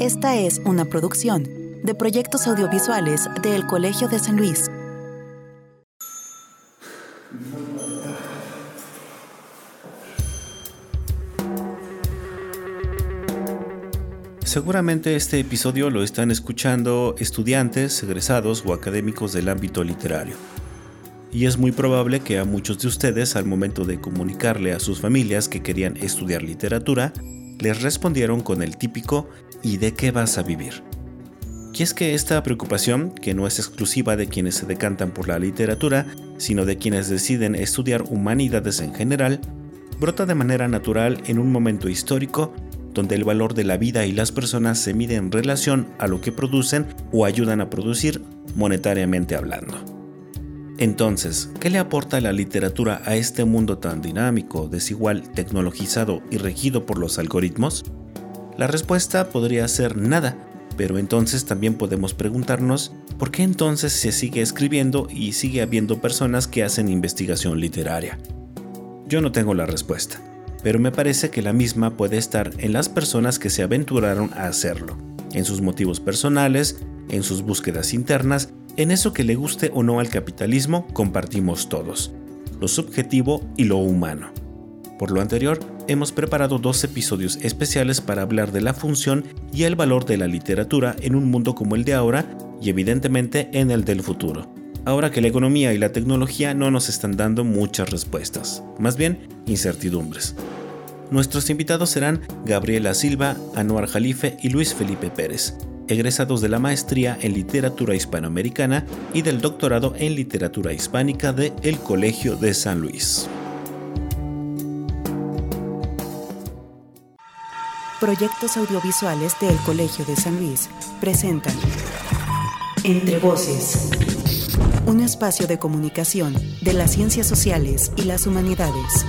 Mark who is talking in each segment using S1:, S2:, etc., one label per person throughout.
S1: Esta es una producción de proyectos audiovisuales del Colegio de San Luis.
S2: Seguramente este episodio lo están escuchando estudiantes, egresados o académicos del ámbito literario. Y es muy probable que a muchos de ustedes al momento de comunicarle a sus familias que querían estudiar literatura, les respondieron con el típico ¿y de qué vas a vivir? Y es que esta preocupación, que no es exclusiva de quienes se decantan por la literatura, sino de quienes deciden estudiar humanidades en general, brota de manera natural en un momento histórico donde el valor de la vida y las personas se mide en relación a lo que producen o ayudan a producir monetariamente hablando. Entonces, ¿qué le aporta la literatura a este mundo tan dinámico, desigual, tecnologizado y regido por los algoritmos? La respuesta podría ser nada, pero entonces también podemos preguntarnos por qué entonces se sigue escribiendo y sigue habiendo personas que hacen investigación literaria. Yo no tengo la respuesta pero me parece que la misma puede estar en las personas que se aventuraron a hacerlo, en sus motivos personales, en sus búsquedas internas, en eso que le guste o no al capitalismo compartimos todos, lo subjetivo y lo humano. Por lo anterior, hemos preparado dos episodios especiales para hablar de la función y el valor de la literatura en un mundo como el de ahora y evidentemente en el del futuro ahora que la economía y la tecnología no nos están dando muchas respuestas, más bien incertidumbres. Nuestros invitados serán Gabriela Silva, Anuar Jalife y Luis Felipe Pérez, egresados de la maestría en literatura hispanoamericana y del doctorado en literatura hispánica de El Colegio de San Luis.
S1: Proyectos audiovisuales del Colegio de San Luis presentan Entre Voces un espacio de comunicación de las ciencias sociales y las humanidades.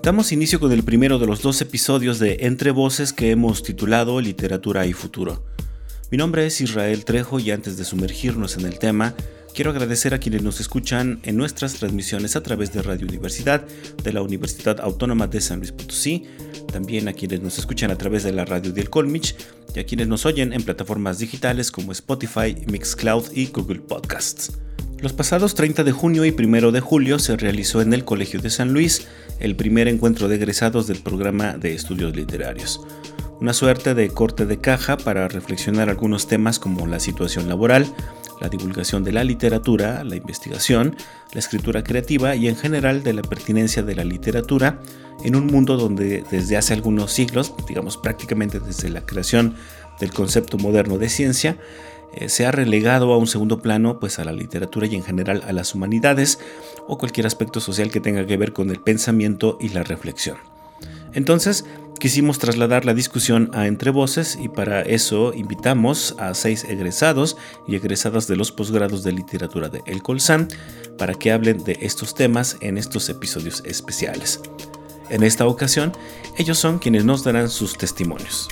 S2: Damos inicio con el primero de los dos episodios de Entre Voces que hemos titulado Literatura y Futuro. Mi nombre es Israel Trejo y antes de sumergirnos en el tema, Quiero agradecer a quienes nos escuchan en nuestras transmisiones a través de Radio Universidad de la Universidad Autónoma de San Luis Potosí, también a quienes nos escuchan a través de la radio del Colmich y a quienes nos oyen en plataformas digitales como Spotify, Mixcloud y Google Podcasts. Los pasados 30 de junio y 1 de julio se realizó en el Colegio de San Luis el primer encuentro de egresados del programa de estudios literarios. Una suerte de corte de caja para reflexionar algunos temas como la situación laboral, la divulgación de la literatura, la investigación, la escritura creativa y en general de la pertinencia de la literatura en un mundo donde desde hace algunos siglos, digamos prácticamente desde la creación del concepto moderno de ciencia, eh, se ha relegado a un segundo plano pues a la literatura y en general a las humanidades o cualquier aspecto social que tenga que ver con el pensamiento y la reflexión. Entonces, quisimos trasladar la discusión a Entre Voces y para eso invitamos a seis egresados y egresadas de los posgrados de literatura de El Colsan para que hablen de estos temas en estos episodios especiales. En esta ocasión, ellos son quienes nos darán sus testimonios.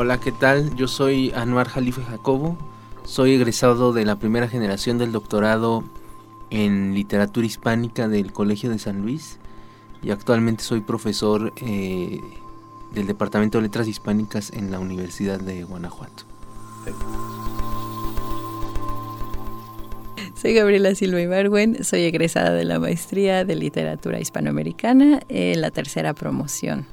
S3: Hola, ¿qué tal? Yo soy Anuar Jalife Jacobo, soy egresado de la primera generación del doctorado en literatura hispánica del Colegio de San Luis y actualmente soy profesor eh, del Departamento de Letras Hispánicas en la Universidad de Guanajuato.
S4: Soy Gabriela Silva Ibargüen, soy egresada de la maestría de literatura hispanoamericana la tercera promoción.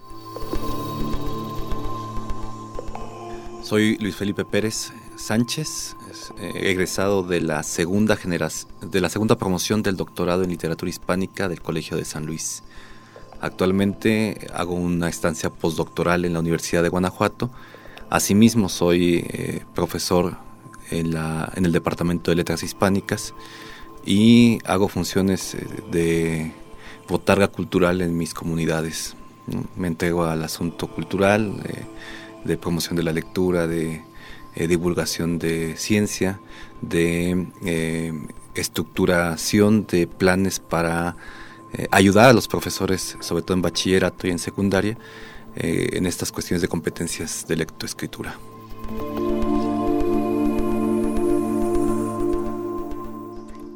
S5: Soy Luis Felipe Pérez Sánchez, eh, egresado de la segunda de la segunda promoción del doctorado en literatura hispánica del Colegio de San Luis. Actualmente hago una estancia postdoctoral en la Universidad de Guanajuato. Asimismo soy eh, profesor en, la, en el Departamento de Letras Hispánicas y hago funciones eh, de botarga cultural en mis comunidades. Me entrego al asunto cultural de promoción de la lectura, de eh, divulgación de ciencia, de eh, estructuración de planes para eh, ayudar a los profesores, sobre todo en bachillerato y en secundaria, en estas cuestiones de competencias de lectoescritura.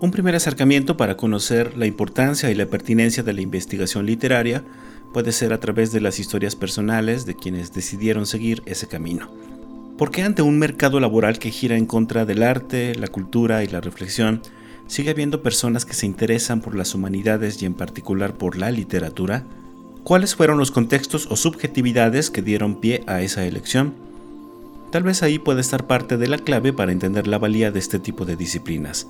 S2: Un primer acercamiento para conocer la importancia y la pertinencia de la investigación literaria puede ser a través de las historias personales de quienes decidieron seguir ese camino. Porque ante un mercado laboral que gira en contra del arte, la cultura y la reflexión, sigue habiendo personas que se interesan por las humanidades y en particular por la literatura? ¿Cuáles fueron los contextos o subjetividades que dieron pie a esa elección? Tal vez ahí puede estar parte de la clave para entender la valía de este tipo de disciplinas.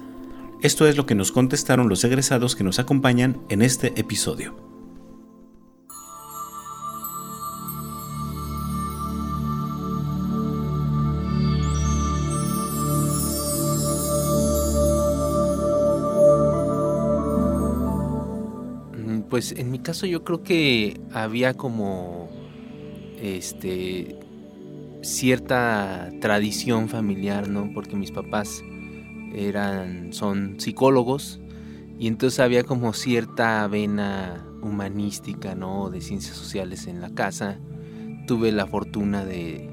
S2: Esto es lo que nos contestaron los egresados que nos acompañan en este episodio.
S3: Pues en mi caso yo creo que había como este cierta tradición familiar, ¿no? Porque mis papás eran son psicólogos y entonces había como cierta vena humanística, ¿no? De ciencias sociales en la casa. Tuve la fortuna de,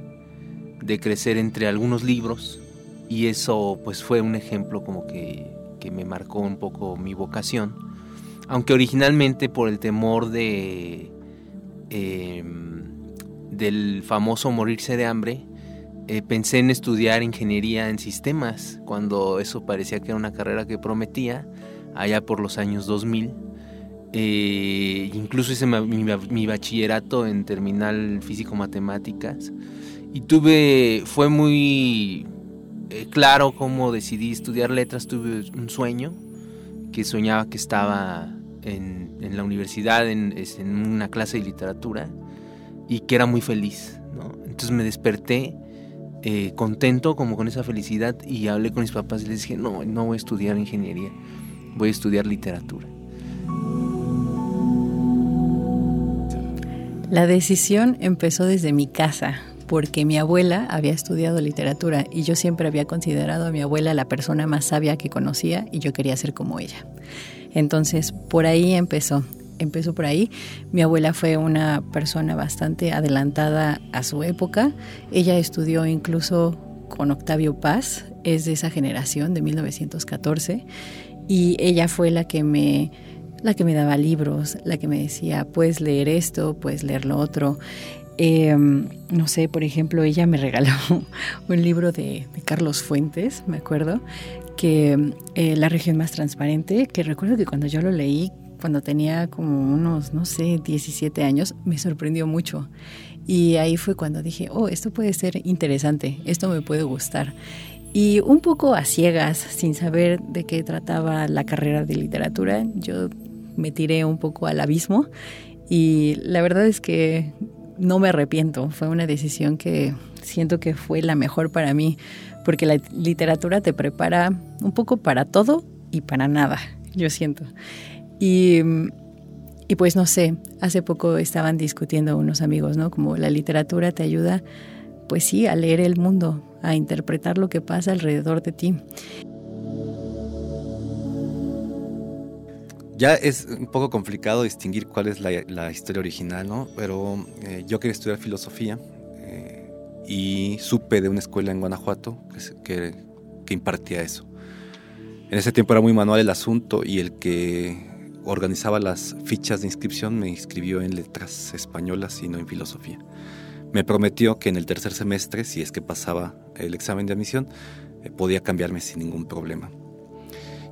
S3: de crecer entre algunos libros y eso pues fue un ejemplo como que, que me marcó un poco mi vocación. Aunque originalmente por el temor de eh, del famoso morirse de hambre, eh, pensé en estudiar ingeniería en sistemas, cuando eso parecía que era una carrera que prometía, allá por los años 2000. Eh, incluso hice mi, bachillerato en terminal físico-matemáticas y tuve, fue muy eh, claro cómo decidí estudiar letras, tuve un sueño que soñaba que estaba en, la universidad, en, una clase de literatura y que era muy feliz. Entonces me desperté eh, contento como con esa felicidad y hablé con mis papás y les dije, no, no voy a estudiar ingeniería, voy a estudiar literatura.
S4: La decisión empezó desde mi casa, porque mi abuela había estudiado literatura y yo siempre había considerado a mi abuela la persona más sabia que conocía y yo quería ser como ella. Entonces, por ahí empezó. Empezó por ahí. Mi abuela fue una persona bastante adelantada a su época. Ella estudió incluso con Octavio Paz, es de esa generación de 1914, y ella fue la que me la que me daba libros, la que me decía, puedes leer esto, puedes leer lo otro. Eh, no sé, por ejemplo, ella me regaló un libro de, de Carlos Fuentes, me acuerdo, que eh, La región más transparente, que recuerdo que cuando yo lo leí, cuando tenía como unos, no sé, 17 años, me sorprendió mucho. Y ahí fue cuando dije, oh, esto puede ser interesante, esto me puede gustar. Y un poco a ciegas, sin saber de qué trataba la carrera de literatura, yo me tiré un poco al abismo y la verdad es que no me arrepiento, fue una decisión que siento que fue la mejor para mí, porque la literatura te prepara un poco para todo y para nada, yo siento. Y, y, pues no sé, hace poco estaban discutiendo unos amigos, ¿no? Como la literatura te ayuda, pues sí, a leer el mundo, a interpretar lo que pasa alrededor de ti.
S5: Ya es un poco complicado distinguir cuál es la, historia original, ¿no? Pero eh, yo quería estudiar filosofía eh, y supe de una escuela en Guanajuato que, que, impartía eso. En ese tiempo era muy manual el asunto y el que organizaba las fichas de inscripción me inscribió en letras españolas y no en filosofía. Me prometió que en el tercer semestre, si es que pasaba el examen de admisión, eh, podía cambiarme sin ningún problema.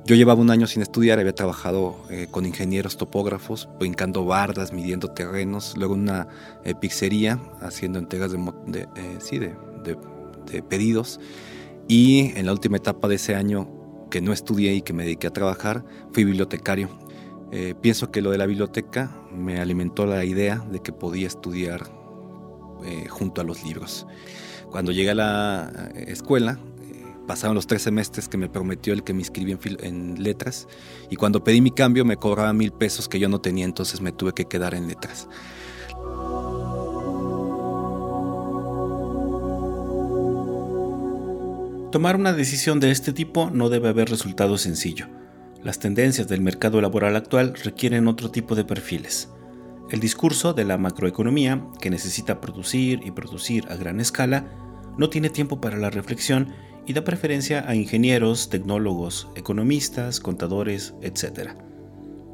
S5: Yo llevaba un año sin estudiar, había trabajado eh, con ingenieros topógrafos, brincando bardas, midiendo terrenos, luego en una eh, pizzería, haciendo entregas de, eh, sí, de, pedidos. Y en la última etapa de ese año, que no estudié y que me dediqué a trabajar, fui bibliotecario. Eh, pienso que lo de la biblioteca me alimentó la idea de que podía estudiar junto a los libros. Cuando llegué a la escuela, Pasaron los tres semestres que me prometió el que me inscribí en, en, letras y cuando pedí mi cambio me cobraba mil pesos que yo no tenía, entonces me tuve que quedar en letras.
S2: Tomar una decisión de este tipo no debe haber resultado sencillo. Las tendencias del mercado laboral actual requieren otro tipo de perfiles. El discurso de la macroeconomía, que necesita producir y producir a gran escala, no tiene tiempo para la reflexión y da preferencia a ingenieros, tecnólogos, economistas, contadores, etc.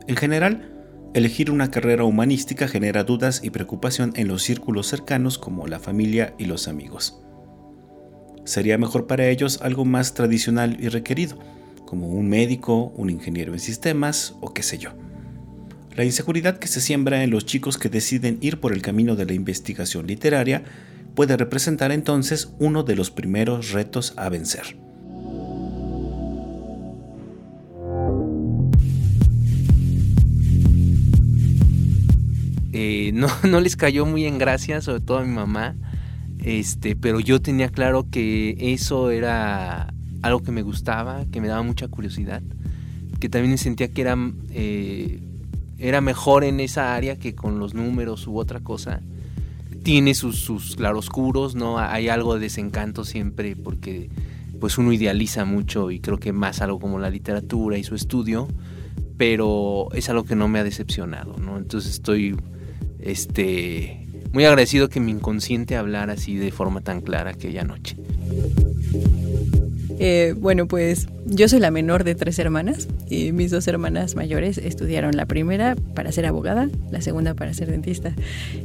S2: En general, elegir una carrera humanística genera dudas y preocupación en los círculos cercanos como la familia y los amigos. Sería mejor para ellos algo más tradicional y requerido, como un médico, un ingeniero en sistemas o qué sé yo. La inseguridad que se siembra en los chicos que deciden ir por el camino de la investigación literaria puede representar entonces uno de los primeros retos a vencer.
S3: Eh, no, no les cayó muy en gracia, sobre todo a mi mamá, este, pero yo tenía claro que eso era algo que me gustaba, que me daba mucha curiosidad, que también sentía que era, eh, era mejor en esa área que con los números u otra cosa. Tiene sus, sus claroscuros, ¿no? Hay algo de desencanto siempre porque pues uno idealiza mucho y creo que más algo como la literatura y su estudio, pero es algo que no me ha decepcionado, ¿no? Entonces estoy este, muy agradecido que mi inconsciente hablara así de forma tan clara aquella noche.
S4: Eh, bueno, pues yo soy la menor de tres hermanas y mis dos hermanas mayores estudiaron la primera para ser abogada, la segunda para ser dentista.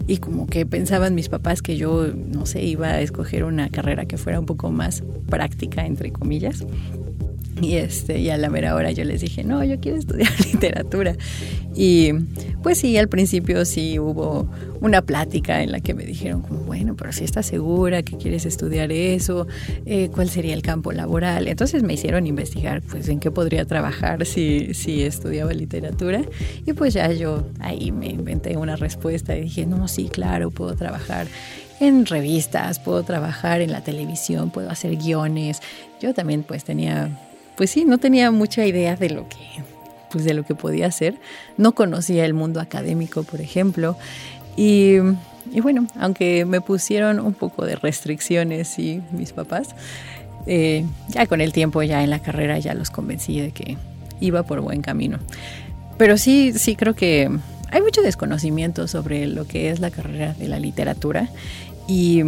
S4: Y como que pensaban mis papás que yo, no sé, iba a escoger una carrera que fuera un poco más práctica, entre comillas. Y, este, y a la mera hora yo les dije, no, yo quiero estudiar literatura. Y pues sí, al principio sí hubo una plática en la que me dijeron como, bueno, pero si estás segura que quieres estudiar eso, eh, ¿cuál sería el campo laboral? Entonces me hicieron investigar pues en qué podría trabajar si, si estudiaba literatura. Y pues ya yo ahí me inventé una respuesta y dije, no, sí, claro, puedo trabajar en revistas, puedo trabajar en la televisión, puedo hacer guiones. Yo también pues tenía pues sí, no tenía mucha idea de lo que pues de lo que podía hacer. No conocía el mundo académico, por ejemplo. Y, bueno, aunque me pusieron un poco de restricciones y mis papás, eh, ya con el tiempo, ya en la carrera, ya los convencí de que iba por buen camino. Pero sí, sí creo que hay mucho desconocimiento sobre lo que es la carrera de la literatura y,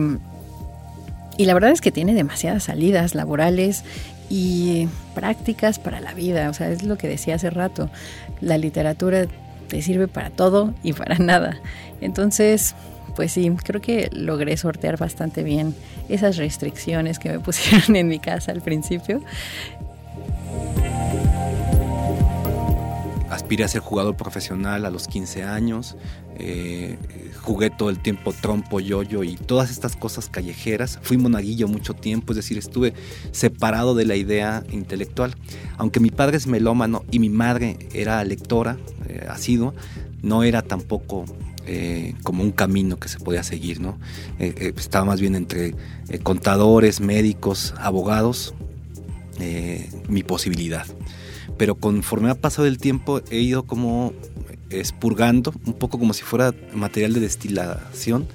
S4: y la verdad es que tiene demasiadas salidas laborales y prácticas para la vida. O sea, es lo que decía hace rato. La literatura te sirve para todo y para nada. Entonces, pues sí, creo que logré sortear bastante bien esas restricciones que me pusieron en mi casa al principio.
S5: Aspiré a ser jugador profesional a los 15 años. Eh, jugué todo el tiempo trompo, yoyo y todas estas cosas callejeras. Fui monaguillo mucho tiempo, es decir, estuve separado de la idea intelectual. Aunque mi padre es melómano y mi madre era lectora, eh, asidua, no era tampoco eh, como un camino que se podía seguir, ¿no? Eh, estaba más bien entre contadores, médicos, abogados, mi posibilidad. Pero conforme ha pasado el tiempo he ido como expurgando, un poco como si fuera material de destilación,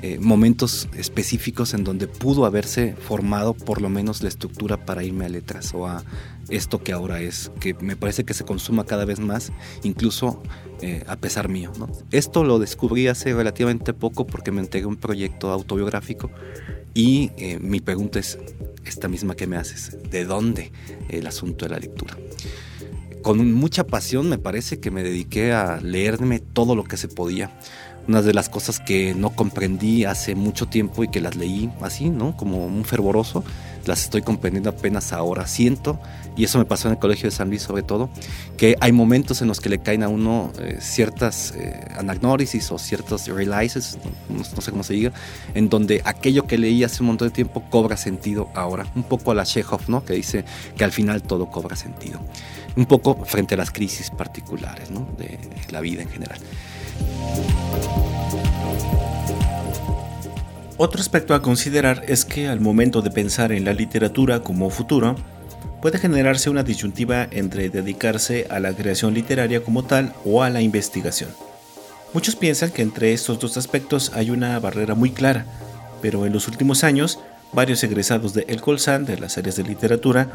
S5: eh, momentos específicos en donde pudo haberse formado por lo menos la estructura para irme a letras o a esto que ahora es, que me parece que se consuma cada vez más, incluso eh, a pesar mío. Esto lo descubrí hace relativamente poco porque me entregué un proyecto autobiográfico y eh, mi pregunta es esta misma que me haces, ¿de dónde el asunto de la lectura? Con mucha pasión me parece que me dediqué a leerme todo lo que se podía. Una de las cosas que no comprendí hace mucho tiempo y que las leí así, ¿no? Como un fervoroso, las estoy comprendiendo apenas ahora. Siento, y eso me pasó en el Colegio de San Luis sobre todo, que hay momentos en los que le caen a uno eh, ciertas eh, anagnórisis o ciertos realizes, no, sé cómo se diga, en donde aquello que leí hace un montón de tiempo cobra sentido ahora. Un poco a la Chekhov, ¿no? Que dice que al final todo cobra sentido un poco frente a las crisis particulares de la vida en general.
S2: Otro aspecto a considerar es que al momento de pensar en la literatura como futuro, puede generarse una disyuntiva entre dedicarse a la creación literaria como tal o a la investigación. Muchos piensan que entre estos dos aspectos hay una barrera muy clara, pero en los últimos años, varios egresados de El Colsan de las áreas de literatura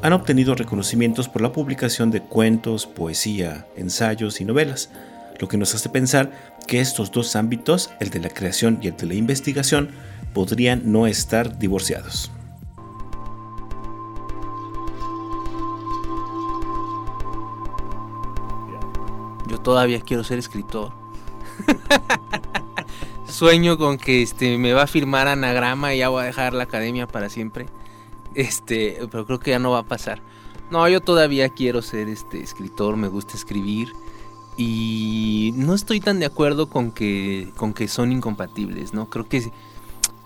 S2: han obtenido reconocimientos por la publicación de cuentos, poesía, ensayos y novelas, lo que nos hace pensar que estos dos ámbitos, el de la creación y el de la investigación, podrían no estar divorciados.
S3: Yo todavía quiero ser escritor. Sueño con que este me va a firmar anagrama y ya voy a dejar la academia para siempre. Este, pero creo que ya no va a pasar. No, yo todavía quiero ser este escritor, me gusta escribir y no estoy tan de acuerdo con que con que son incompatibles, ¿no? Creo que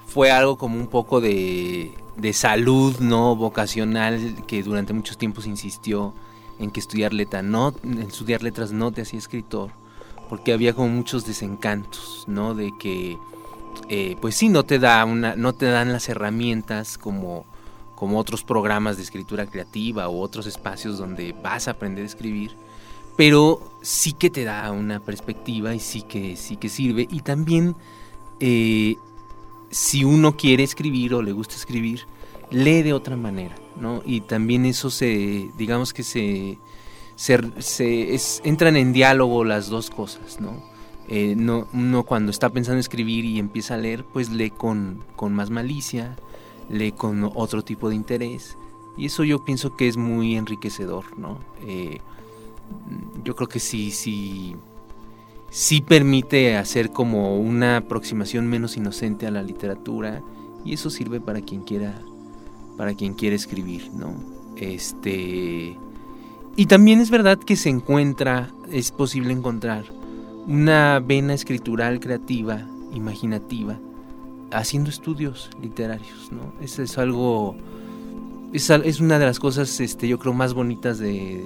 S3: fue algo como un poco de, de salud, ¿no? vocacional que durante muchos tiempos insistió en que estudiar letra no estudiar letras no te hacía escritor, porque había como muchos desencantos, ¿no? De que eh, pues sí no te da una no te dan las herramientas como como otros programas de escritura creativa o otros espacios donde vas a aprender a escribir, pero sí que te da una perspectiva y sí que, sí que sirve. Y también, eh, si uno quiere escribir o le gusta escribir, lee de otra manera, ¿no? Y también eso se, digamos que se, se, entran en diálogo las dos cosas, ¿no? Eh, no, uno cuando está pensando en escribir y empieza a leer, pues lee con, con más malicia, lee con otro tipo de interés. Y eso yo pienso que es muy enriquecedor, ¿no? Eh, yo creo que sí, sí, sí permite hacer como una aproximación menos inocente a la literatura y eso sirve para quien quiera, para quien quiera escribir, ¿no? Este y también es verdad que se encuentra, es posible encontrar una vena escritural creativa, imaginativa, haciendo estudios literarios, ¿no? Eso es algo, es, es, una de las cosas, este, yo creo, más bonitas de,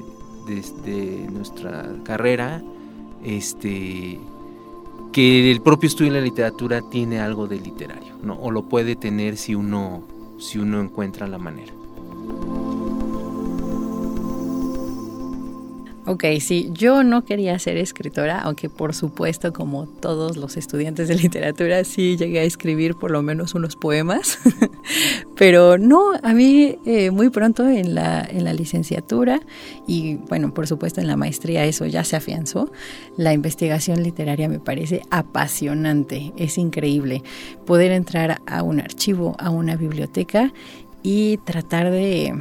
S3: de, nuestra carrera, este, que el propio estudio de la literatura tiene algo de literario, ¿no? O lo puede tener si uno, si uno encuentra la manera.
S4: Ok, sí, yo no quería ser escritora, aunque por supuesto, como todos los estudiantes de literatura, sí llegué a escribir por lo menos unos poemas. Pero no, a mí eh, muy pronto en la, en la licenciatura y bueno, por supuesto en la maestría eso ya se afianzó, la investigación literaria me parece apasionante, es increíble poder entrar a un archivo, a una biblioteca y tratar de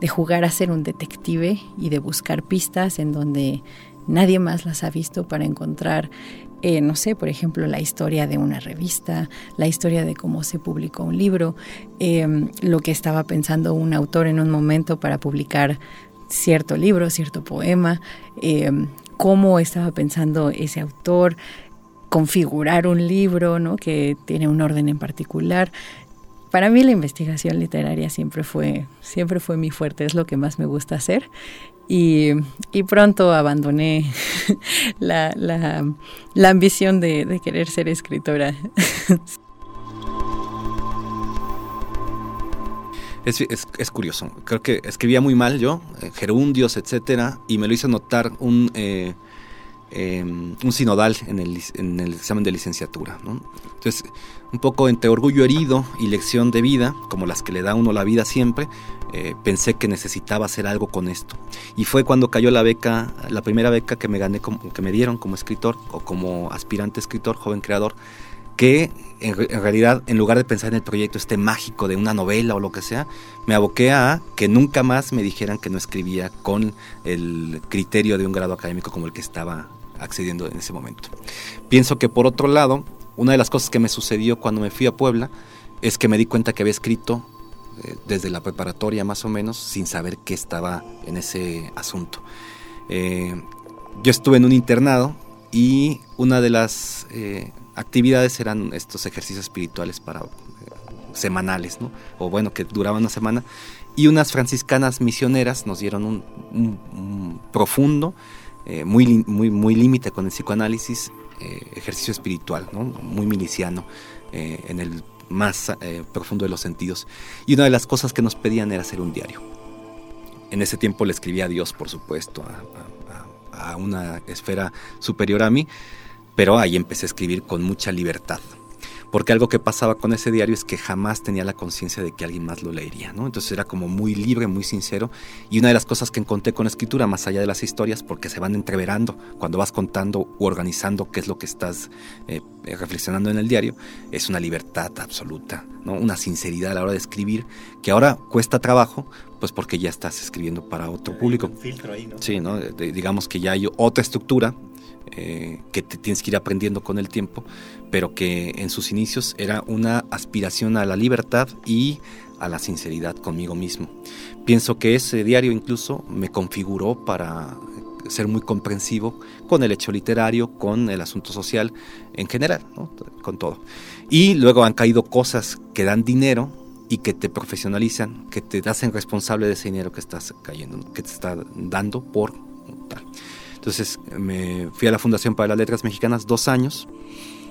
S4: de jugar a ser un detective y de buscar pistas en donde nadie más las ha visto para encontrar, eh, no sé, por ejemplo, la historia de una revista, la historia de cómo se publicó un libro, em, lo que estaba pensando un autor en un momento para publicar cierto libro, cierto poema, em, cómo estaba pensando ese autor configurar un libro, ¿no? que tiene un orden en particular para mí la investigación literaria siempre fue, siempre fue mi fuerte, es lo que más me gusta hacer. Y, pronto abandoné la, ambición de, querer ser escritora.
S5: Es, curioso. Creo que escribía muy mal yo, eh, gerundios, etcétera, y me lo hizo notar un, eh, em, un sinodal en el, en el, examen de licenciatura. Entonces, un poco entre orgullo herido y lección de vida, como las que le da uno la vida siempre, eh, pensé que necesitaba hacer algo con esto. Y fue cuando cayó la beca, la primera beca que me gané, que me dieron como escritor o como aspirante escritor, joven creador, que en, realidad en lugar de pensar en el proyecto este mágico de una novela o lo que sea, me aboqué a que nunca más me dijeran que no escribía con el criterio de un grado académico como el que estaba accediendo en ese momento. Pienso que por otro lado, una de las cosas que me sucedió cuando me fui a Puebla es que me di cuenta que había escrito eh, desde la preparatoria más o menos sin saber qué estaba en ese asunto. Eh, yo estuve en un internado y una de las eh, actividades eran estos ejercicios espirituales para semanales, ¿no? o bueno, que duraban una semana, y unas franciscanas misioneras nos dieron un, profundo, muy, muy, muy límite con el psicoanálisis, eh, ejercicio espiritual, muy miliciano, eh, en el más eh, profundo de los sentidos. Y una de las cosas que nos pedían era hacer un diario. En ese tiempo le escribía a Dios, por supuesto, a, una esfera superior a mí, pero ahí empecé a escribir con mucha libertad. Porque algo que pasaba con ese diario es que jamás tenía la conciencia de que alguien más lo leería, ¿no? Entonces era como muy libre, muy sincero, y una de las cosas que encontré con la escritura, más allá de las historias, porque se van entreverando cuando vas contando u organizando qué es lo que estás eh, reflexionando en el diario, es una libertad absoluta, ¿no? Una sinceridad a la hora de escribir, que ahora cuesta trabajo, pues porque ya estás escribiendo para otro público.
S2: Un filtro ahí, ¿no?
S5: Sí, ¿no? digamos que ya hay otra estructura eh, que te tienes que ir aprendiendo con el tiempo, pero que en sus inicios era una aspiración a la libertad y a la sinceridad conmigo mismo. Pienso que ese diario incluso me configuró para ser muy comprensivo con el hecho literario, con el asunto social en general, con todo. Y luego han caído cosas que dan dinero y que te profesionalizan, que te hacen responsable de ese dinero que estás cayendo, que te está dando por tal. Entonces me fui a la Fundación para las Letras Mexicanas dos años.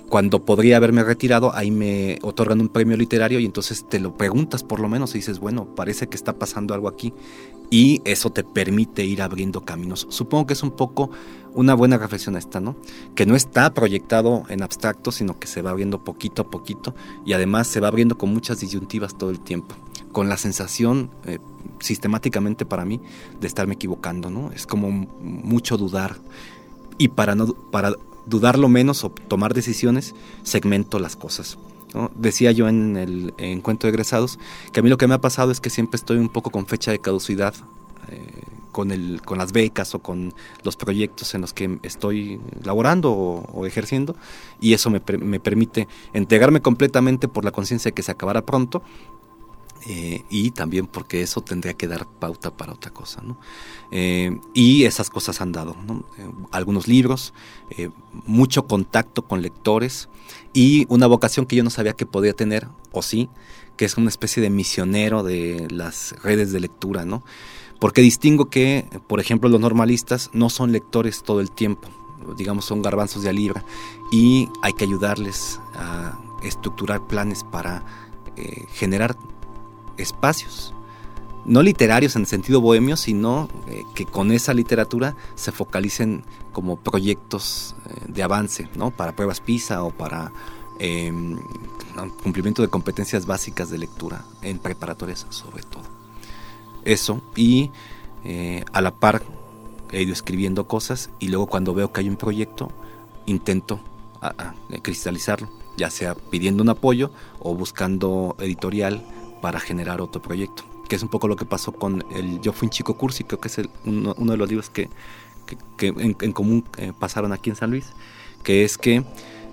S5: Cuando podría haberme retirado, ahí me otorgan un premio literario y entonces te lo preguntas por lo menos y dices, bueno, parece que está pasando algo aquí. Y eso te permite ir abriendo caminos. Supongo que es un poco una buena reflexión esta, ¿no? Que no está proyectado en abstracto, sino que se va abriendo poquito a poquito y además se va abriendo con muchas disyuntivas todo el tiempo con la sensación eh, sistemáticamente para mí de estarme equivocando, ¿no? Es como mucho dudar. Y para, no, para dudarlo menos o tomar decisiones, segmento las cosas. Decía yo en el encuentro de egresados que a mí lo que me ha pasado es que siempre estoy un poco con fecha de caducidad eh, con, el, con las becas o con los proyectos en los que estoy laborando o, ejerciendo y eso me, me, permite entregarme completamente por la conciencia de que se acabará pronto eh, y también porque eso tendría que dar pauta para otra cosa. ¿no? Eh, y esas cosas han dado. ¿no? Eh, algunos libros, mucho contacto con lectores y una vocación que yo no sabía que podía tener, o sí, que es una especie de misionero de las redes de lectura. ¿no? Porque distingo que, por ejemplo, los normalistas no son lectores todo el tiempo, digamos, son garbanzos de a libra, y hay que ayudarles a estructurar planes para generar espacios, no literarios en el sentido bohemio, sino eh, que con esa literatura se focalicen como proyectos eh, de avance, ¿no? Para pruebas PISA o para em, cumplimiento de competencias básicas de lectura en preparatorias sobre todo. Eso, y eh, a la par he ido escribiendo cosas y luego cuando veo que hay un proyecto, intento cristalizarlo, ya sea pidiendo un apoyo o buscando editorial para generar otro proyecto, que es un poco lo que pasó con el Yo fui un chico cursi, creo que es uno, de los libros que, en, común eh, pasaron aquí en San Luis, que es que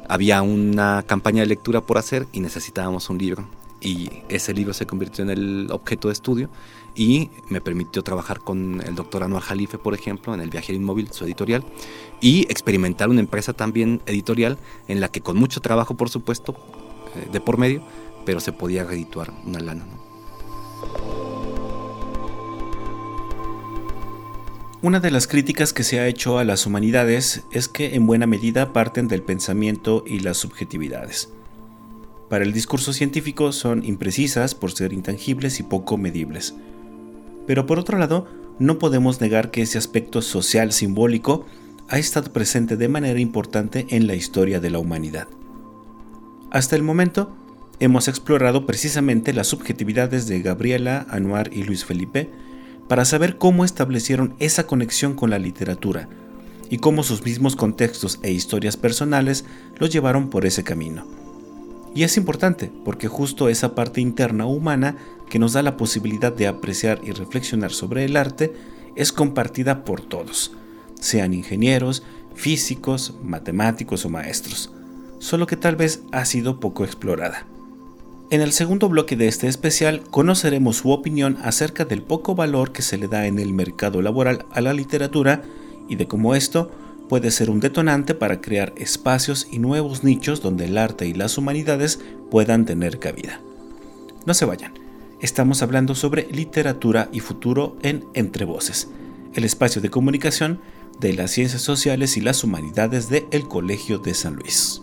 S5: había una campaña de lectura por hacer y necesitábamos un libro. Y ese libro se convirtió en el objeto de estudio y me permitió trabajar con el doctor Anuar Jalife, por ejemplo, en El Viajero Inmóvil, su editorial, y experimentar una empresa también editorial en la que con mucho trabajo, por supuesto, eh, de por medio, pero se podía redituar una lana.
S2: Una de las críticas que se ha hecho a las humanidades es que en buena medida parten del pensamiento y las subjetividades. Para el discurso científico son imprecisas por ser intangibles y poco medibles. Pero por otro lado, no podemos negar que ese aspecto social simbólico ha estado presente de manera importante en la historia de la humanidad. Hasta el momento, hemos explorado precisamente las subjetividades de Gabriela, Anuar y Luis Felipe para saber cómo establecieron esa conexión con la literatura y cómo sus mismos contextos e historias personales los llevaron por ese camino. Y es importante porque justo esa parte interna humana que nos da la posibilidad de apreciar y reflexionar sobre el arte es compartida por todos, sean ingenieros, físicos, matemáticos o maestros, solo que tal vez ha sido poco explorada. En el segundo bloque de este especial conoceremos su opinión acerca del poco valor que se le da en el mercado laboral a la literatura y de cómo esto puede ser un detonante para crear espacios y nuevos nichos donde el arte y las humanidades puedan tener cabida. No se vayan, estamos hablando sobre literatura y futuro en Entre Voces, el espacio de comunicación de las ciencias sociales y las humanidades del el Colegio de San Luis.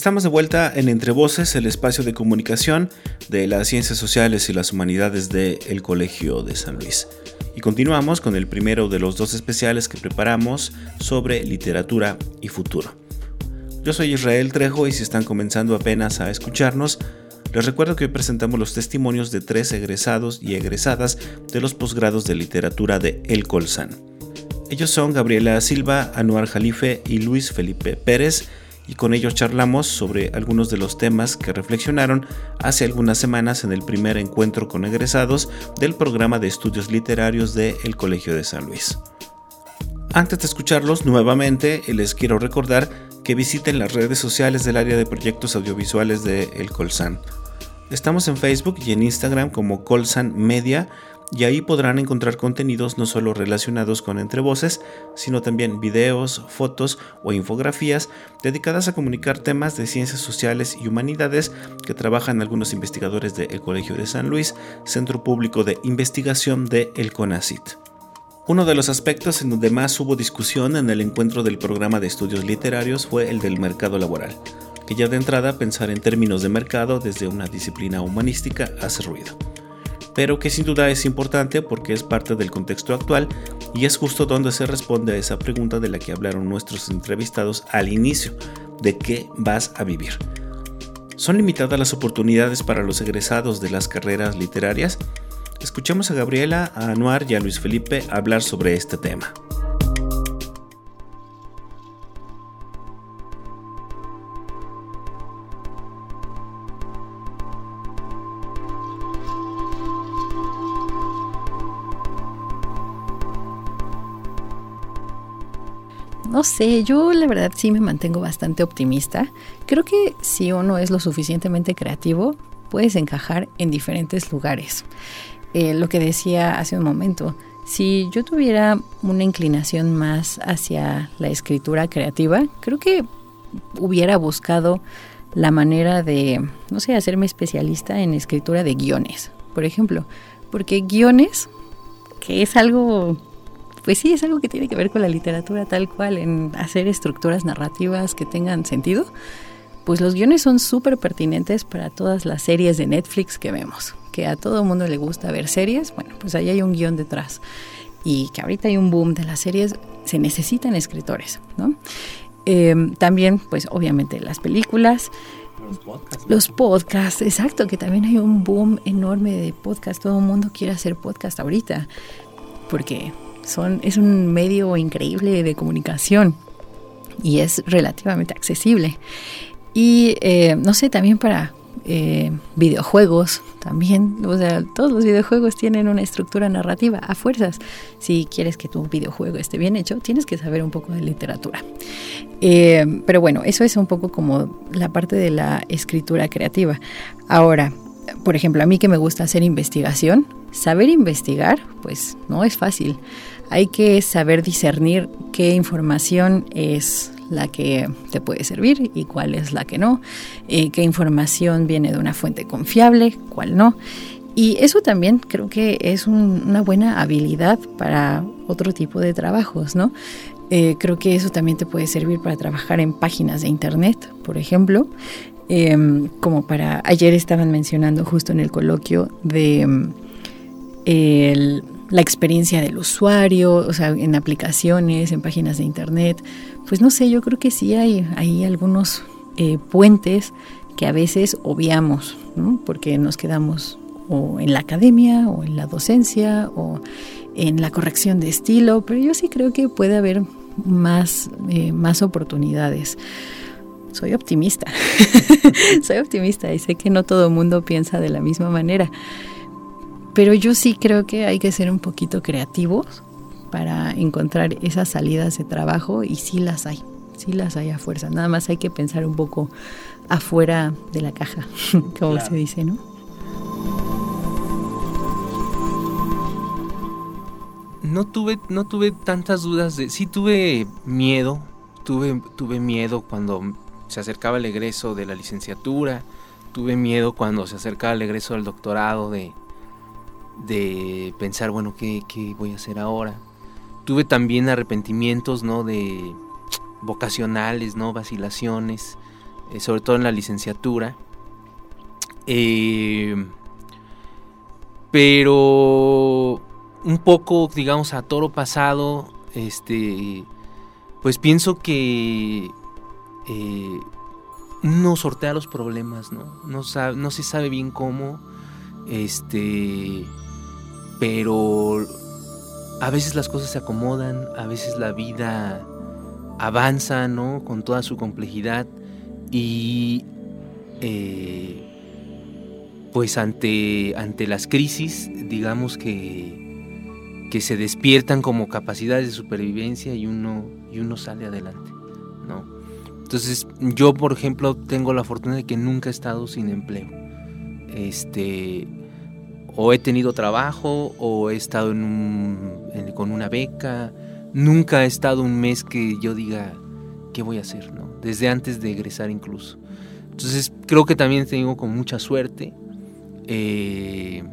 S2: Estamos de vuelta en Entre Voces, el espacio de comunicación de las ciencias sociales y las humanidades del Colegio de San Luis. Y continuamos con el primero de los dos especiales que preparamos sobre literatura y futuro. Yo soy Israel Trejo y si están comenzando apenas a escucharnos, les recuerdo que hoy presentamos los testimonios de tres egresados y egresadas de los posgrados de literatura de El Colsan. Ellos son Gabriela Silva, Anuar Jalife y Luis Felipe Pérez, y con ellos charlamos sobre algunos de los temas que reflexionaron hace algunas semanas en el primer encuentro con egresados del programa de estudios literarios de El Colegio de San Luis. Antes de escucharlos nuevamente, les quiero recordar que visiten las redes sociales del área de proyectos audiovisuales de El Colsan. Estamos en Facebook y en Instagram como Colsan Media y ahí podrán encontrar contenidos no solo relacionados con entre voces, sino también videos, fotos o infografías dedicadas a comunicar temas de ciencias sociales y humanidades que trabajan algunos investigadores del Colegio de San Luis, Centro Público de Investigación de El CONACIT. Uno de los aspectos en donde más hubo discusión en el encuentro del programa de estudios literarios fue el del mercado laboral, que ya de entrada pensar en términos de mercado desde una disciplina humanística hace ruido pero que sin duda es importante porque es parte del contexto actual y es justo donde se responde a esa pregunta de la que hablaron nuestros entrevistados al inicio, de qué vas a vivir. ¿Son limitadas las oportunidades para los egresados de las carreras literarias? Escuchemos a Gabriela, a Anuar y a Luis Felipe hablar sobre este tema.
S4: No sé, yo la verdad sí me mantengo bastante optimista. Creo que si uno es lo suficientemente creativo, puedes encajar en diferentes lugares. Eh, lo que decía hace un momento, si yo tuviera una inclinación más hacia la escritura creativa, creo que hubiera buscado la manera de, no sé, hacerme especialista en escritura de guiones, por ejemplo, porque guiones, que es algo pues sí, es algo que tiene que ver con la literatura tal cual, en hacer estructuras narrativas que tengan sentido. Pues los guiones son súper pertinentes para todas las series de Netflix que vemos. Que a todo el mundo le gusta ver series, bueno, pues ahí hay un guion detrás. Y que ahorita hay un boom de las series, se necesitan escritores, ¿no? Em, también, pues obviamente las películas, los podcasts. Los podcasts, exacto, que también hay un boom enorme de podcast. Todo el mundo quiere hacer podcast ahorita, porque es un medio increíble de comunicación y es relativamente accesible. Y eh, no sé, también para eh, videojuegos, también, o sea, todos los videojuegos tienen una estructura narrativa a fuerzas. Si quieres que tu videojuego esté bien hecho, tienes que saber un poco de literatura. Eh, pero bueno, eso es un poco como la parte de la escritura creativa. Ahora, por ejemplo, a mí que me gusta hacer investigación, saber investigar, pues no es fácil. Hay que saber discernir qué información es la que te puede servir y cuál es la que no, eh, qué información viene de una fuente confiable, cuál no. Y eso también creo que es una buena habilidad para otro tipo de trabajos, ¿no? Eh, creo que eso también te puede servir para trabajar en páginas de internet, por ejemplo, em, como para, ayer estaban mencionando justo en el coloquio de em, la experiencia del usuario, o sea, en aplicaciones, en páginas de internet. Pues no sé, yo creo que sí hay, hay algunos eh, puentes que a veces obviamos, ¿no? porque nos quedamos o en la academia o en la docencia o en la corrección de estilo, pero yo sí creo que puede haber más, eh, más oportunidades. Soy optimista, soy optimista y sé que no todo el mundo piensa de la misma manera, pero yo sí creo que hay que ser un poquito creativos para encontrar esas salidas de trabajo y sí las hay, sí las hay a fuerza. Nada más hay que pensar un poco afuera de la caja, como se dice, ¿no?
S3: no tuve, no tuve tantas dudas de. Sí tuve miedo. Tuve, tuve miedo cuando se acercaba el egreso de la licenciatura. Tuve miedo cuando se acercaba el egreso del doctorado de, de pensar, bueno, ¿qué, ¿qué, voy a hacer ahora? Tuve también arrepentimientos, ¿no? De vocacionales, ¿no? Vacilaciones, eh, sobre todo en la licenciatura. Eh, pero un poco, digamos, a toro pasado, este, pues pienso que eh, no sortea los problemas, ¿no? Se sabe bien cómo, este, pero a veces las cosas se acomodan, a veces la vida avanza. Con toda su complejidad y eh, pues ante, las crisis, digamos que, se despiertan como capacidades de supervivencia y uno, sale adelante. Entonces, yo, por ejemplo, tengo la fortuna de que nunca he estado sin empleo. Este, o he tenido trabajo, o he estado con una beca. Nunca he estado un mes que yo diga, ¿qué voy a hacer? ¿no? Desde antes de egresar incluso. Entonces, creo que también tengo con mucha suerte eh,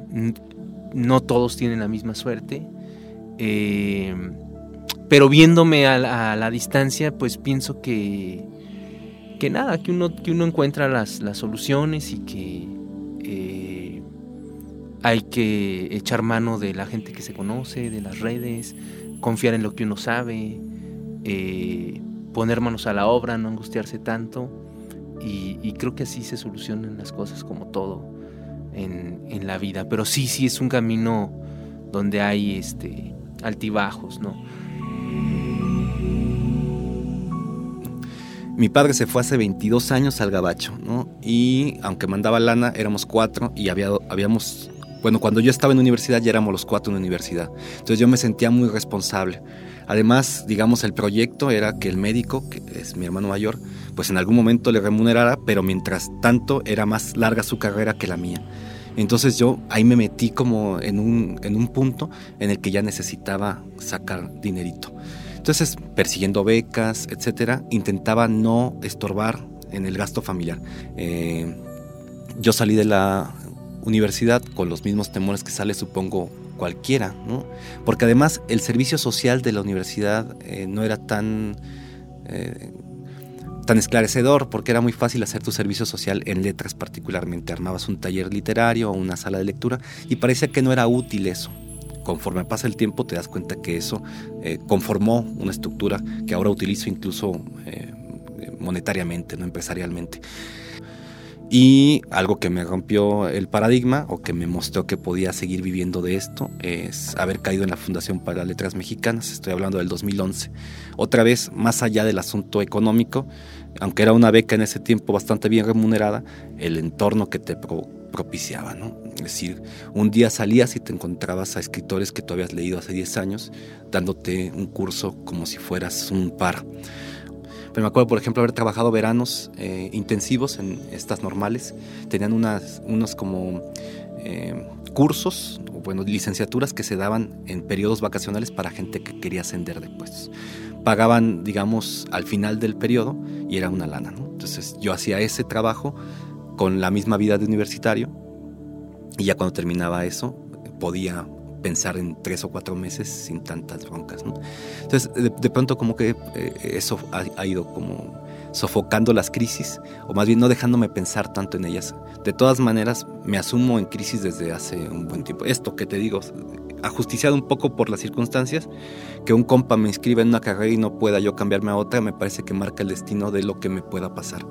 S3: no todos tienen la misma suerte. Eh, pero viéndome a la, distancia, pues pienso que, que nada, que uno, que uno encuentra las, soluciones y que eh, hay que echar mano de la gente que se conoce, de las redes, confiar en lo que uno sabe, poner manos a la obra, no angustiarse tanto. y creo que así se solucionan las cosas como todo en, la vida. Pero sí, sí es un camino donde hay este, altibajos, ¿no?
S5: Mi padre se fue hace 22 años al Gabacho, ¿no? Y aunque mandaba lana, éramos cuatro y había, habíamos, bueno, cuando yo estaba en universidad ya éramos los cuatro en universidad. Entonces yo me sentía muy responsable. Además, digamos, el proyecto era que el médico, que es mi hermano mayor, pues en algún momento le remunerara, pero mientras tanto era más larga su carrera que la mía. Entonces yo ahí me metí como en un, en un punto en el que ya necesitaba sacar dinerito. Entonces, persiguiendo becas, etcétera, intentaba no estorbar en el gasto familiar. Eh, yo salí de la universidad con los mismos temores que sale, supongo, cualquiera, ¿no? Porque además el servicio social de la universidad eh, no era tan, eh, tan esclarecedor, porque era muy fácil hacer tu servicio social en letras particularmente. Armabas un taller literario o una sala de lectura y parecía que no era útil eso. Conforme pasa el tiempo te das cuenta que eso eh, conformó una estructura que ahora utilizo incluso monetariamente, no empresarialmente. Y algo que me rompió el paradigma o que me mostró que podía seguir viviendo de esto es haber caído en la Fundación para Letras Mexicanas, estoy hablando del 2011. Otra vez, más allá del asunto económico, aunque era una beca en ese tiempo bastante bien remunerada, el entorno que te propiciaba, ¿no? Es decir, un día salías y te encontrabas a escritores que tú habías leído hace 10 años dándote un curso como si fueras un par. Pero me acuerdo, por ejemplo, haber trabajado veranos eh, intensivos en estas normales. Tenían unas, unos como eh, cursos, o bueno, licenciaturas que se daban en periodos vacacionales para gente que quería ascender de puestos. Pagaban, digamos, al final del periodo y era una lana, ¿no? Entonces yo hacía ese trabajo con la misma vida de universitario y ya cuando terminaba eso podía pensar en tres o cuatro meses sin tantas broncas. Entonces, de, pronto como que eh, eso ha, ido como sofocando las crisis, o más bien no dejándome pensar tanto en ellas. De todas maneras, me asumo en crisis desde hace un buen tiempo. Esto que te digo, ajusticiado un poco por las circunstancias, que un compa me inscriba en una carrera y no pueda yo cambiarme a otra, me parece que marca el destino de lo que me pueda pasar.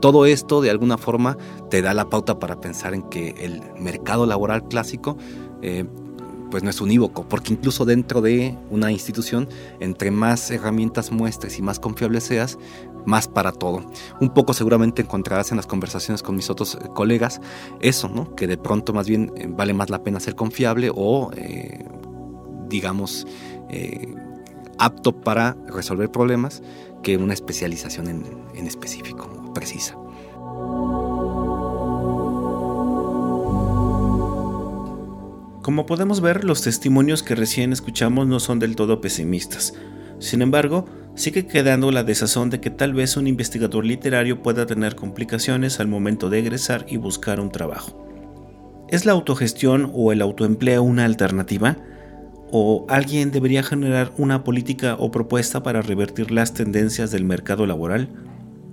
S5: Todo esto de alguna forma te da la pauta para pensar en que el mercado laboral clásico eh, pues no es unívoco, porque incluso dentro de una institución, entre más herramientas muestres y más confiable seas, más para todo. Un poco seguramente encontrarás en las conversaciones con mis otros eh, colegas eso, ¿no? Que de pronto más bien eh, vale más la pena ser confiable o, digamos, apto para resolver problemas que una especialización en específico, precisa.
S2: Como podemos ver, los testimonios que recién escuchamos no son del todo pesimistas. Sin embargo, sigue quedando la desazón de que tal vez un investigador literario pueda tener complicaciones al momento de egresar y buscar un trabajo. ¿Es la autogestión o el autoempleo una alternativa? ¿O alguien debería generar una política o propuesta para revertir las tendencias del mercado laboral?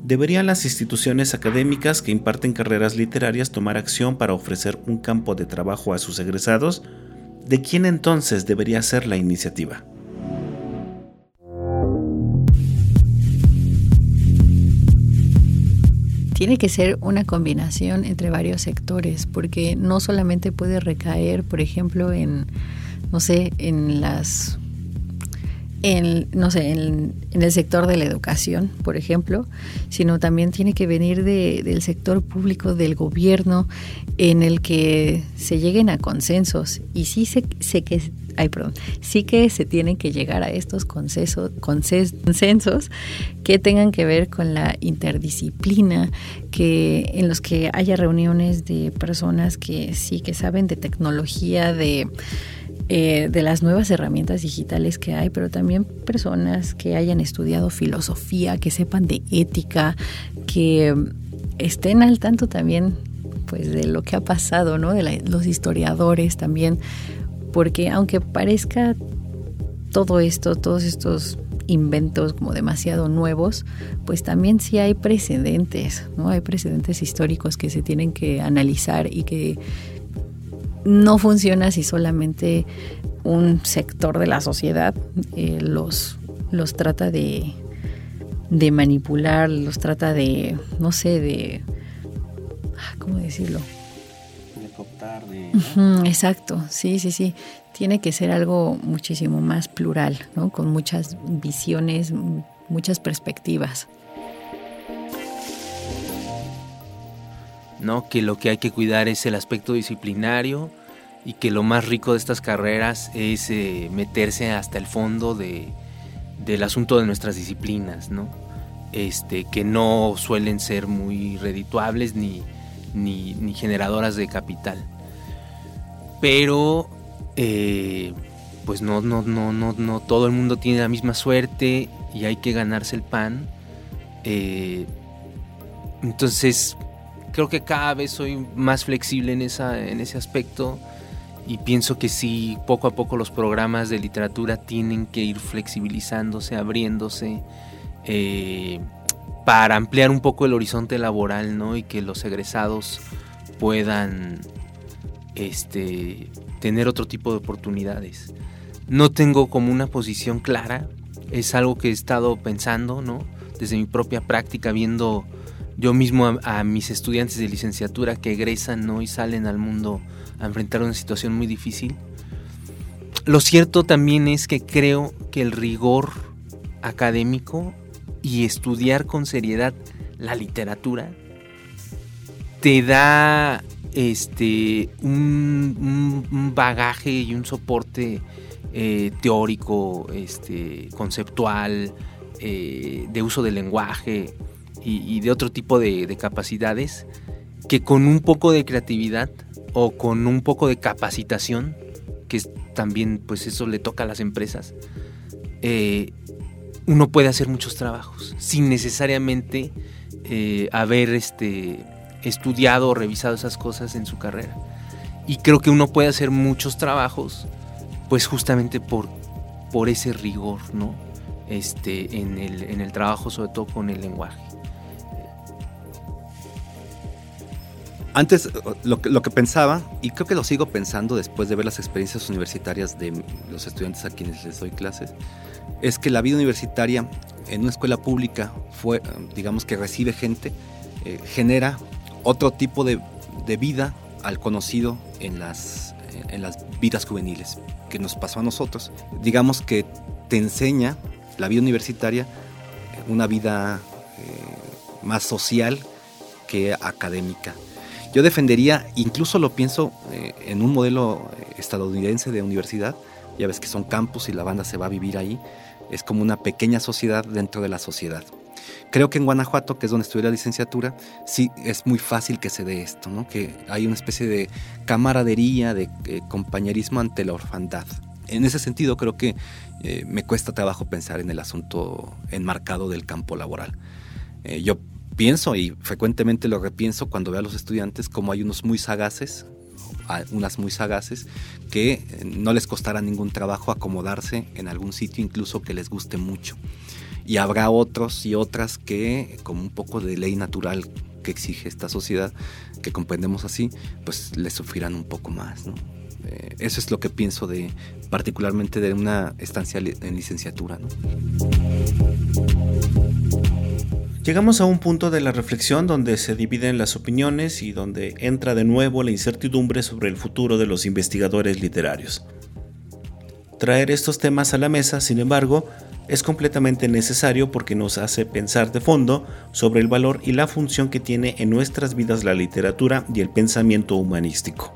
S2: ¿Deberían las instituciones académicas que imparten carreras literarias tomar acción para ofrecer un campo de trabajo a sus egresados? ¿De quién entonces debería ser la iniciativa?
S4: tiene que ser una combinación entre varios sectores, porque no solamente puede recaer, por ejemplo, en, no sé, en las en, no sé, en, el sector de la educación, por ejemplo, sino también tiene que venir del sector público, del gobierno, en el que se lleguen a consensos. Y sí sé, sé que ay, perdón, sí que se tienen que llegar a estos consensos, consensos que tengan que ver con la interdisciplina, que en los que haya reuniones de personas que sí que saben de tecnología, de eh, de las nuevas herramientas digitales que hay, pero también personas que hayan estudiado filosofía, que sepan de ética, que estén al tanto también pues de lo que ha pasado, ¿no? De los historiadores también, porque aunque parezca todo esto, todos estos inventos como demasiado nuevos, pues también sí hay precedentes, ¿no? Hay precedentes históricos que se tienen que analizar y que no funciona si solamente un sector de la sociedad eh, los, los trata de, de manipular, los trata de, no sé, de, ah, ¿cómo decirlo?
S3: De cooptar, de...
S4: exacto, sí, sí, sí. Tiene que ser algo muchísimo más plural, ¿no? Con muchas visiones, muchas perspectivas.
S3: ¿no? Que lo que hay que cuidar es el aspecto disciplinario y que lo más rico de estas carreras es eh, meterse hasta el fondo de, del asunto de nuestras disciplinas. Este, que no suelen ser muy redituables ni, ni, generadoras de capital. Pero, eh, pues no, no, no, no, no todo el mundo tiene la misma suerte y hay que ganarse el pan. Eh, entonces, creo que cada vez soy más flexible en, esa, en ese aspecto y pienso que sí, poco a poco los programas de literatura tienen que ir flexibilizándose, abriéndose, eh, para ampliar un poco el horizonte laboral, ¿no? Y que los egresados puedan este, tener otro tipo de oportunidades. No tengo como una posición clara, es algo que he estado pensando, ¿no? Desde mi propia práctica, viendo yo mismo a, mis estudiantes de licenciatura que egresan ¿no? y salen al mundo a enfrentar una situación muy difícil. Lo cierto también es que creo que el rigor académico y estudiar con seriedad la literatura te da este un, bagaje y un soporte eh, teórico, este, conceptual, eh, de uso del lenguaje, y, de otro tipo de, capacidades que con un poco de creatividad o con un poco de capacitación, que también pues eso le toca a las empresas, eh, uno puede hacer muchos trabajos sin necesariamente eh, haber este, estudiado o revisado esas cosas en su carrera. Y creo que uno puede hacer muchos trabajos pues justamente por, por ese rigor, ¿no? Este, en, el, en el trabajo, sobre todo con el lenguaje.
S5: Antes, lo lo que pensaba, y creo que lo sigo pensando después de ver las experiencias universitarias de los estudiantes a quienes les doy clases, es que la vida universitaria en una escuela pública fue, digamos que recibe gente, eh, genera otro tipo de, vida al conocido en las, en las vidas juveniles que nos pasó a nosotros. Digamos que te enseña la vida universitaria una vida eh, más social que académica. Yo defendería, incluso lo pienso eh, en un modelo eh, estadounidense de universidad, ya ves que son campus y la banda se va a vivir ahí, es como una pequeña sociedad dentro de la sociedad. Creo que en Guanajuato, que es donde estudié la licenciatura, sí es muy fácil que se dé esto, ¿no? que hay una especie de camaradería, de eh, compañerismo ante la orfandad. En ese sentido, creo que me cuesta trabajo pensar en el asunto enmarcado del campo laboral. Yo pienso y frecuentemente lo repienso cuando veo a los estudiantes como hay unos muy sagaces, unas muy sagaces, que no les costará ningún trabajo acomodarse en algún sitio incluso que les guste mucho y habrá otros y otras que, como un poco de ley natural que exige esta sociedad, que comprendemos así, pues les sufrirán un poco más. Eh, eso es lo que pienso de particularmente de una estancia en licenciatura.
S2: Llegamos a un punto de la reflexión donde se dividen las opiniones y donde entra de nuevo la incertidumbre sobre el futuro de los investigadores literarios. Traer estos temas a la mesa, sin embargo, es completamente necesario porque nos hace pensar de fondo sobre el valor y la función que tiene en nuestras vidas la literatura y el pensamiento humanístico.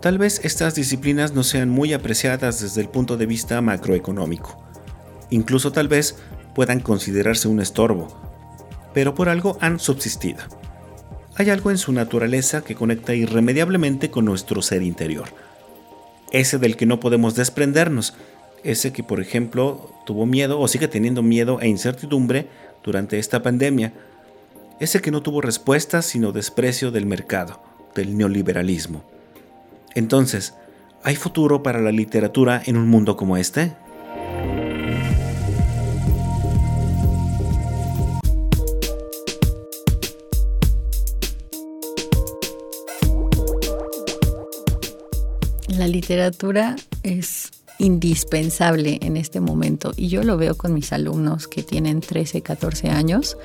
S2: Tal vez estas disciplinas no sean muy apreciadas desde el punto de vista macroeconómico. Incluso tal vez puedan considerarse un estorbo, pero por algo han subsistido. Hay algo en su naturaleza que conecta irremediablemente con nuestro ser interior, ese del que no podemos desprendernos ese que por ejemplo tuvo miedo o sigue teniendo miedo e incertidumbre durante esta pandemia, ese que no tuvo respuesta sino desprecio del mercado, del neoliberalismo. Entonces, ¿hay futuro para la literatura en un mundo como este?
S4: La literatura es indispensable en este momento. Y yo lo veo con mis alumnos que tienen 13, 14 años,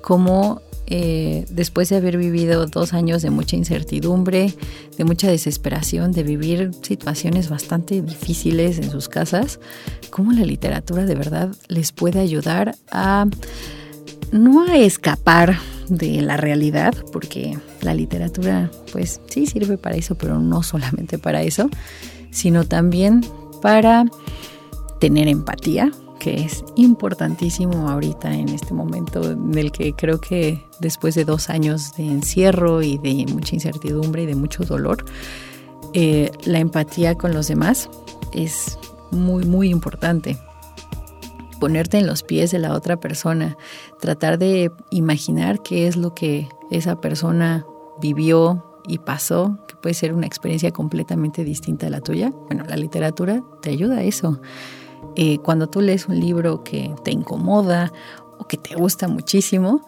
S4: como eh, después de haber vivido dos años de mucha incertidumbre, de mucha desesperación, de vivir situaciones bastante difíciles en sus casas, cómo la literatura de verdad les puede ayudar a no escapar de la realidad, porque la literatura pues sí sirve para eso, pero no solamente para eso, sino también para tener empatía, que es importantísimo ahorita en este momento en el que creo que después de dos años de encierro y de mucha incertidumbre y de mucho dolor, eh, la empatía con los demás es muy, muy importante. Ponerte en los pies de la otra persona, tratar de imaginar qué es lo que esa persona vivió y pasó, puede ser una experiencia completamente distinta a la tuya. Bueno, la literatura te ayuda a eso. Eh, cuando tú lees un libro que te incomoda o que te gusta muchísimo,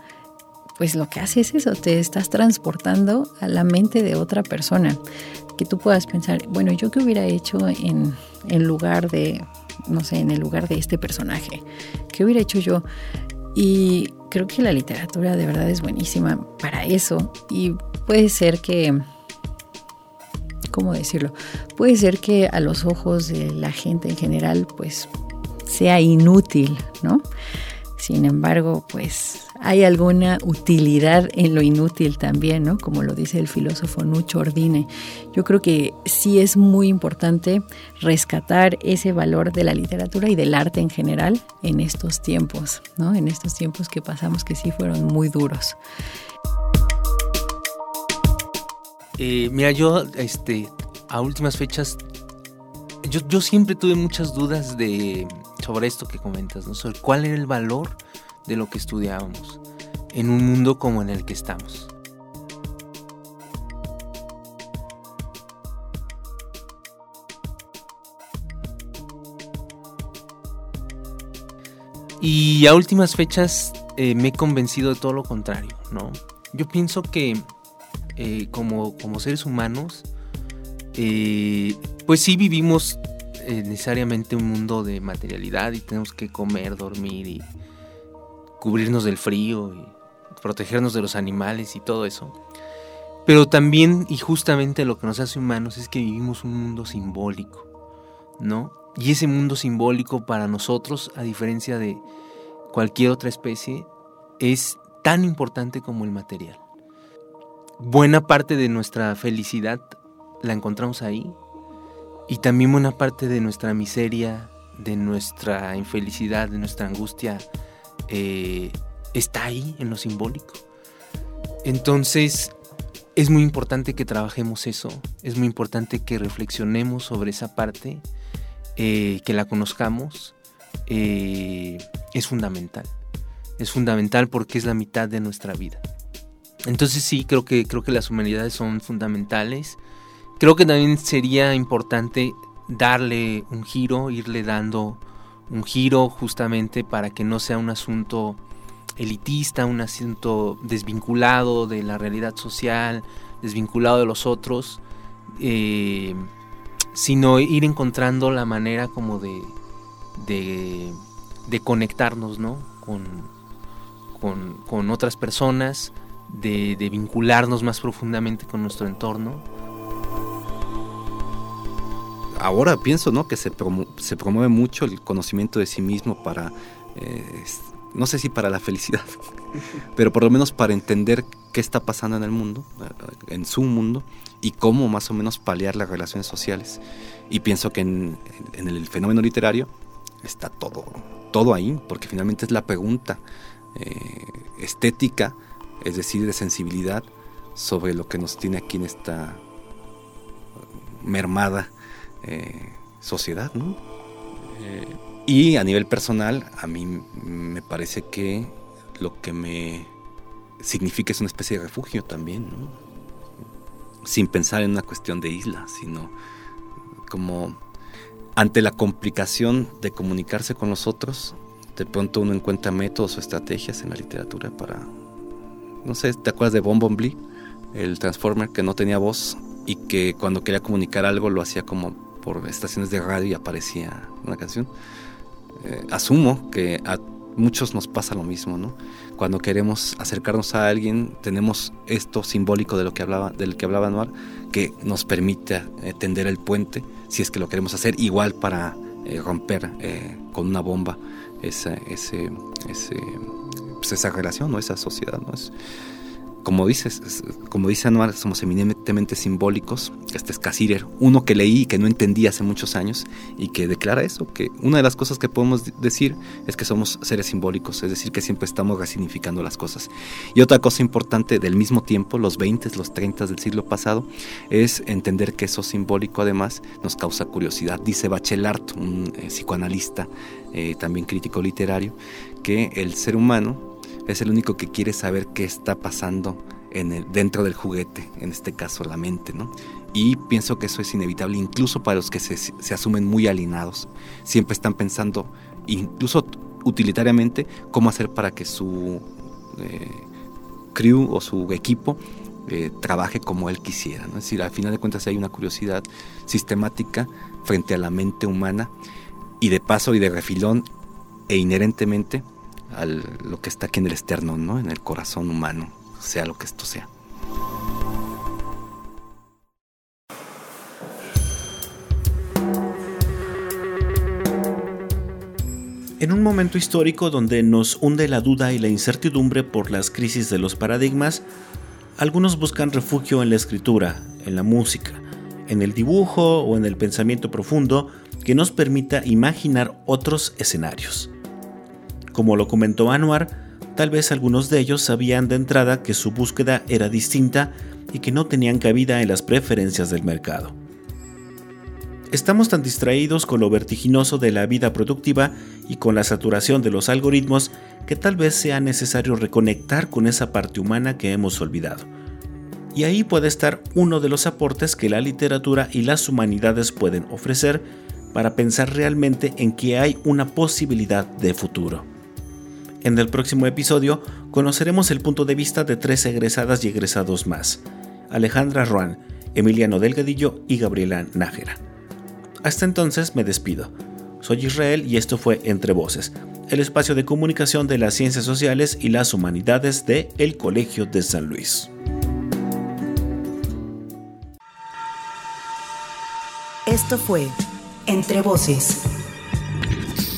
S4: pues lo que hace es eso, te estás transportando a la mente de otra persona. Que tú puedas pensar, bueno, ¿yo qué hubiera hecho en, en lugar de, no sé, en el lugar de este personaje? ¿Qué hubiera hecho yo? Y creo que la literatura de verdad es buenísima para eso. Y puede ser que ¿cómo decirlo? Puede ser que a los ojos de la gente en general, pues sea inútil, ¿no? Sin embargo, pues hay alguna utilidad en lo inútil también, ¿no? Como lo dice el filósofo Nucho Ordine. Yo creo que sí es muy importante rescatar ese valor de la literatura y del arte en general en estos tiempos, ¿no? En estos tiempos que pasamos que sí fueron muy duros.
S3: Eh, mira, yo, este, a últimas fechas, yo, yo, siempre tuve muchas dudas de, sobre esto que comentas, ¿no? Sobre cuál era el valor de lo que estudiábamos en un mundo como en el que estamos. Y a últimas fechas eh, me he convencido de todo lo contrario, ¿no? Yo pienso que eh, como, como, seres humanos, eh, pues sí vivimos eh, necesariamente un mundo de materialidad y tenemos que comer, dormir y cubrirnos del frío y protegernos de los animales y todo eso. Pero también y justamente lo que nos hace humanos es que vivimos un mundo simbólico, ¿no? Y ese mundo simbólico para nosotros, a diferencia de cualquier otra especie, es tan importante como el material buena parte de nuestra felicidad la encontramos ahí y también buena parte de nuestra miseria, de nuestra infelicidad, de nuestra angustia, eh, está ahí en lo simbólico. Entonces, es muy importante que trabajemos eso, es muy importante que reflexionemos sobre esa parte, eh, que la conozcamos, eh, es fundamental. Es fundamental porque es la mitad de nuestra vida. Entonces sí, creo que, creo que las humanidades son fundamentales. Creo que también sería importante darle un giro, irle dando un giro justamente para que no sea un asunto elitista, un asunto desvinculado de la realidad social, desvinculado de los otros, eh, sino ir encontrando la manera como de, de, conectarnos ¿no? con, con, otras personas, de, de vincularnos más profundamente con nuestro entorno.
S5: Ahora pienso ¿no? que se, se promueve mucho el conocimiento de sí mismo para eh, no sé si para la felicidad, pero por lo menos para entender qué está pasando en el mundo, en su mundo, y cómo más o menos paliar las relaciones sociales. Y pienso que en, el fenómeno literario está todo, todo ahí, porque finalmente es la pregunta eh, estética, es decir, de sensibilidad sobre lo que nos tiene aquí en esta mermada eh, sociedad, ¿no? Eh, y a nivel personal, a mí me parece que lo que me significa es una especie de refugio también, sin pensar en una cuestión de isla, sino como ante la complicación de comunicarse con los otros, de pronto uno encuentra métodos o estrategias en la literatura para, no sé, ¿te acuerdas de Blee? El Transformer que no tenía voz y que cuando quería comunicar algo lo hacía como por estaciones de radio y aparecía una canción. Eh, asumo que a muchos nos pasa lo mismo, ¿no? Cuando queremos acercarnos a alguien, tenemos esto simbólico de lo que hablaba, del que hablaba Noir, que nos permite eh, tender el puente, si es que lo queremos hacer, igual para eh, romper con una bomba esa, ese, ese, pues esa relación, ¿no? esa sociedad. ¿no? Es, como dices, como dice Anuar, somos eminentemente simbólicos. Este es Casirer, uno que leí y que no entendí hace muchos años y que declara eso, que una de las cosas que podemos decir es que somos seres simbólicos, es decir, que siempre estamos resignificando las cosas. Y otra cosa importante del mismo tiempo, los 20, los 30 del siglo pasado, es entender que eso simbólico además nos causa curiosidad. Dice Bachelard, un eh, psicoanalista, eh, también crítico literario, que el ser humano es el único que quiere saber qué está pasando en el, dentro del juguete, en este caso la mente, ¿no? Y pienso que eso es inevitable, incluso para los que se, asumen muy alienados. Siempre están pensando, incluso utilitariamente, cómo hacer para que su eh, crew o su equipo eh, trabaje como él quisiera. ¿no? Es decir, al final de cuentas hay una curiosidad sistemática frente a la mente humana y de paso y de refilón e inherentemente lo que está aquí en el externo, ¿no? en el corazón humano, sea lo que esto sea.
S2: En un momento histórico donde nos hunde la duda y la incertidumbre por las crisis de los paradigmas, algunos buscan refugio en la escritura, en la música, en el dibujo o en el pensamiento profundo que nos permita imaginar otros escenarios. Como lo comentó Anwar, tal vez algunos de ellos sabían de entrada que su búsqueda era distinta y que no tenían cabida en las preferencias del mercado. Estamos tan distraídos con lo vertiginoso de la vida productiva y con la saturación de los algoritmos que tal vez sea necesario reconectar con esa parte humana que hemos olvidado. Y ahí puede estar uno de los aportes que la literatura y las humanidades pueden ofrecer para pensar realmente en que hay una posibilidad de futuro. En el próximo episodio conoceremos el punto de vista de tres egresadas y egresados más, Alejandra Ruan, Emiliano Delgadillo y Gabriela Nájera. Hasta entonces me despido. Soy Israel y esto fue Entre Voces, el espacio de comunicación de las ciencias sociales y las humanidades de El Colegio de San Luis.
S1: Esto fue Entre Voces